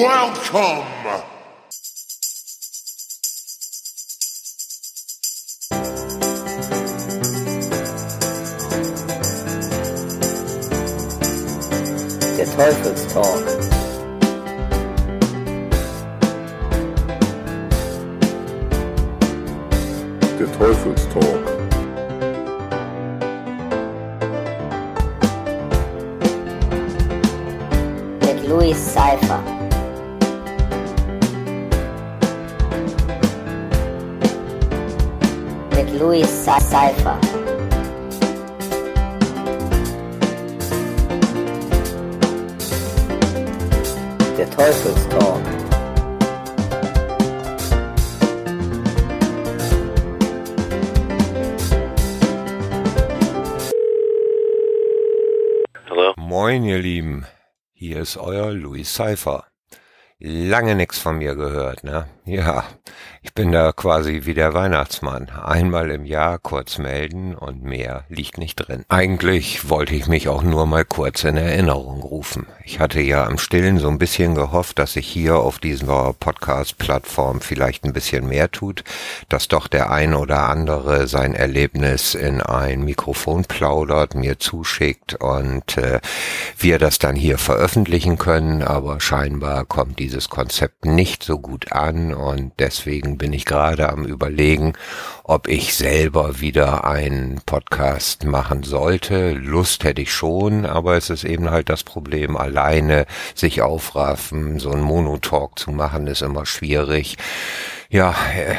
Welcome! Der Teufelstalk. Der Teufelstalk. Mit Louis Cypher. Mit Louis Cypher. Der Teufelstalk. Moin, ihr Lieben. Hier ist euer Louis Cypher. Lange nix von mir gehört, ne? Ja, ich bin da quasi wie der Weihnachtsmann. Einmal im Jahr kurz melden und mehr liegt nicht drin. Eigentlich wollte ich mich auch nur mal kurz in Erinnerung rufen. Ich hatte ja im Stillen so ein bisschen gehofft, dass sich hier auf dieser Podcast-Plattform vielleicht ein bisschen mehr tut, dass doch der ein oder andere sein Erlebnis in ein Mikrofon plaudert, mir zuschickt und äh, wir das dann hier veröffentlichen können, aber scheinbar kommt dieses Konzept nicht so gut an und deswegen bin ich gerade am überlegen, ob ich selber wieder einen Podcast machen sollte. Lust hätte ich schon, aber es ist eben halt das Problem, alleine sich aufraffen, so einen Monotalk zu machen, ist immer schwierig ja, äh,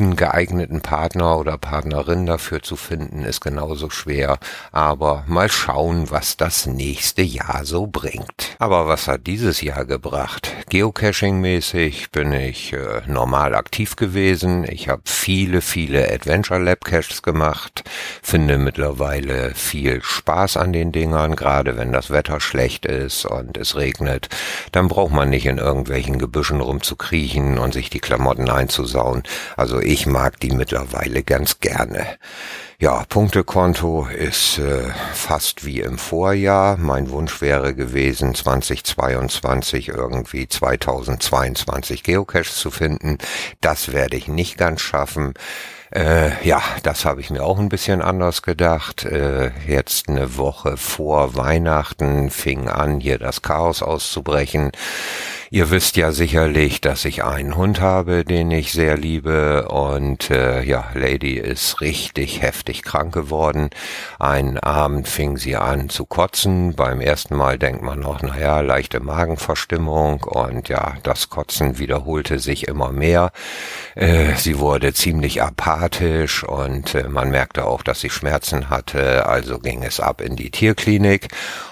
einen geeigneten Partner oder Partnerin dafür zu finden, ist genauso schwer. Aber mal schauen, was das nächste Jahr so bringt. Aber was hat dieses Jahr gebracht? Geocaching-mäßig bin ich äh, normal aktiv gewesen. Ich habe viele, viele Adventure Lab Caches gemacht. Finde mittlerweile viel Spaß an den Dingern, gerade wenn das Wetter schlecht ist und es regnet. Dann braucht man nicht in irgendwelchen Gebüschen rumzukriechen und sich die Klamotten einzusauen. Also ich mag die mittlerweile ganz gerne. Ja, Punktekonto ist äh, fast wie im Vorjahr. Mein Wunsch wäre gewesen, 2022 irgendwie 2022 Geocaches zu finden. Das werde ich nicht ganz schaffen. Äh, ja, das habe ich mir auch ein bisschen anders gedacht. Äh, jetzt eine Woche vor Weihnachten fing an, hier das Chaos auszubrechen. Ihr wisst ja sicherlich, dass ich einen Hund habe, den ich sehr liebe und äh, ja, Lady ist richtig heftig krank geworden. Einen Abend fing sie an zu kotzen. Beim ersten Mal denkt man noch, naja, leichte Magenverstimmung und ja, das Kotzen wiederholte sich immer mehr. Äh, sie wurde ziemlich apathisch und äh, man merkte auch, dass sie Schmerzen hatte, also ging es ab in die Tierklinik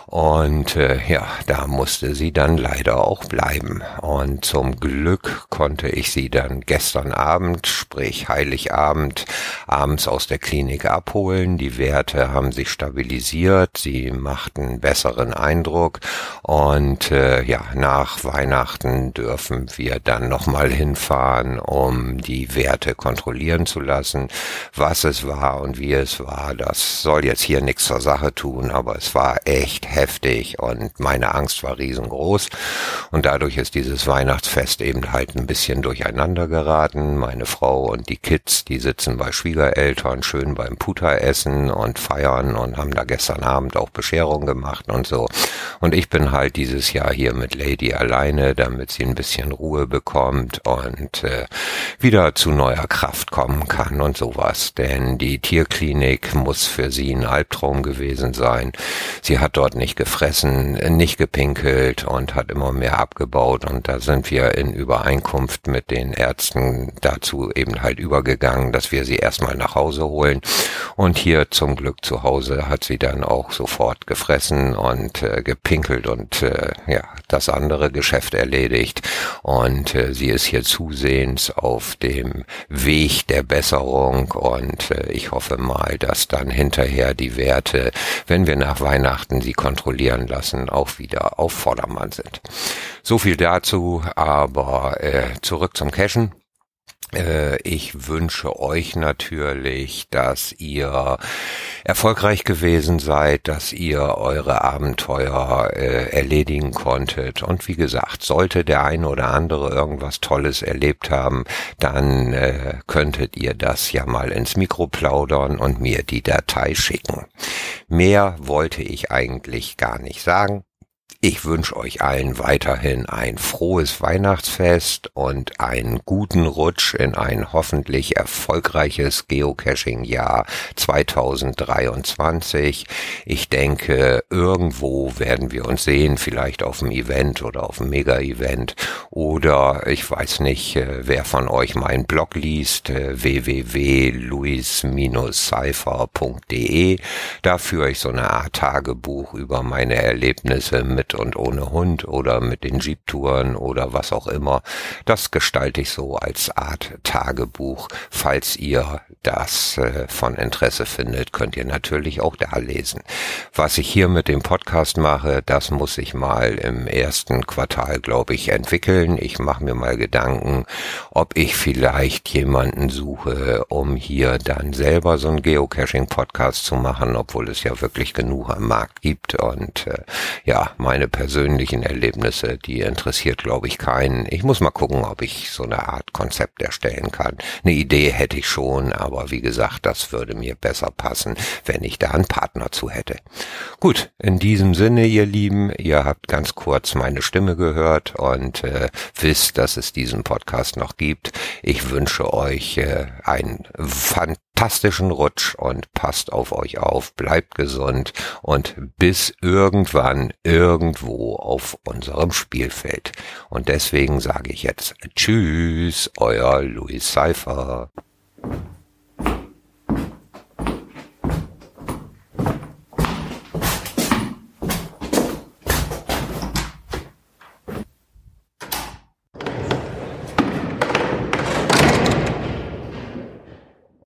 und äh, ja, da musste sie dann leider auch bleiben. Und zum Glück konnte ich sie dann gestern Abend, sprich Heiligabend, abends aus der Klinik abholen. Die Werte haben sich stabilisiert, sie machten besseren Eindruck. Und äh, ja, nach Weihnachten dürfen wir dann nochmal hinfahren, um die Werte kontrollieren zu lassen. Was es war und wie es war, das soll jetzt hier nichts zur Sache tun, aber es war echt heftig und meine Angst war riesengroß und dadurch ist dieses Weihnachtsfest eben halt ein bisschen durcheinander geraten. Meine Frau und die Kids, die sitzen bei Schwiegereltern schön beim Puta essen und feiern und haben da gestern Abend auch Bescherung gemacht und so. Und ich bin halt dieses Jahr hier mit Lady alleine, damit sie ein bisschen Ruhe bekommt und äh, wieder zu neuer Kraft kommen kann und sowas. Denn die Tierklinik muss für sie ein Albtraum gewesen sein. Sie hat dort nicht gefressen, nicht gepinkelt und hat immer mehr abgebaut. Und da sind wir in Übereinkunft mit den Ärzten dazu eben halt übergegangen, dass wir sie erstmal nach Hause holen. Und hier zum Glück zu Hause hat sie dann auch sofort gefressen und äh, gepinkelt und äh, ja, das andere Geschäft erledigt. Und äh, sie ist hier zusehends auf dem Weg der Besserung. Und äh, ich hoffe mal, dass dann hinterher die Werte, wenn wir nach Weihnachten sie kontrollieren lassen, auch wieder auf Vordermann sind. So viel dazu, aber äh, zurück zum Cashen. Äh, ich wünsche euch natürlich, dass ihr erfolgreich gewesen seid, dass ihr eure Abenteuer äh, erledigen konntet. Und wie gesagt, sollte der eine oder andere irgendwas Tolles erlebt haben, dann äh, könntet ihr das ja mal ins Mikro plaudern und mir die Datei schicken. Mehr wollte ich eigentlich gar nicht sagen. Ich wünsche euch allen weiterhin ein frohes Weihnachtsfest und einen guten Rutsch in ein hoffentlich erfolgreiches Geocaching-Jahr 2023. Ich denke, irgendwo werden wir uns sehen, vielleicht auf dem Event oder auf dem Mega-Event oder ich weiß nicht, äh, wer von euch meinen Blog liest, äh, www.luis-cypher.de. Da führe ich so eine Art Tagebuch über meine Erlebnisse mit und ohne Hund oder mit den Jeep-Touren oder was auch immer. Das gestalte ich so als Art Tagebuch. Falls ihr das äh, von Interesse findet, könnt ihr natürlich auch da lesen. Was ich hier mit dem Podcast mache, das muss ich mal im ersten Quartal, glaube ich, entwickeln. Ich mache mir mal Gedanken, ob ich vielleicht jemanden suche, um hier dann selber so einen Geocaching-Podcast zu machen, obwohl es ja wirklich genug am Markt gibt. Und äh, ja, meine persönlichen Erlebnisse, die interessiert, glaube ich, keinen. Ich muss mal gucken, ob ich so eine Art Konzept erstellen kann. Eine Idee hätte ich schon, aber wie gesagt, das würde mir besser passen, wenn ich da einen Partner zu hätte. Gut, in diesem Sinne, ihr Lieben, ihr habt ganz kurz meine Stimme gehört und äh, wisst, dass es diesen Podcast noch gibt. Ich wünsche euch äh, einen fantastischen fantastischen Rutsch und passt auf euch auf, bleibt gesund und bis irgendwann irgendwo auf unserem Spielfeld. Und deswegen sage ich jetzt Tschüss, euer Louis Seifer.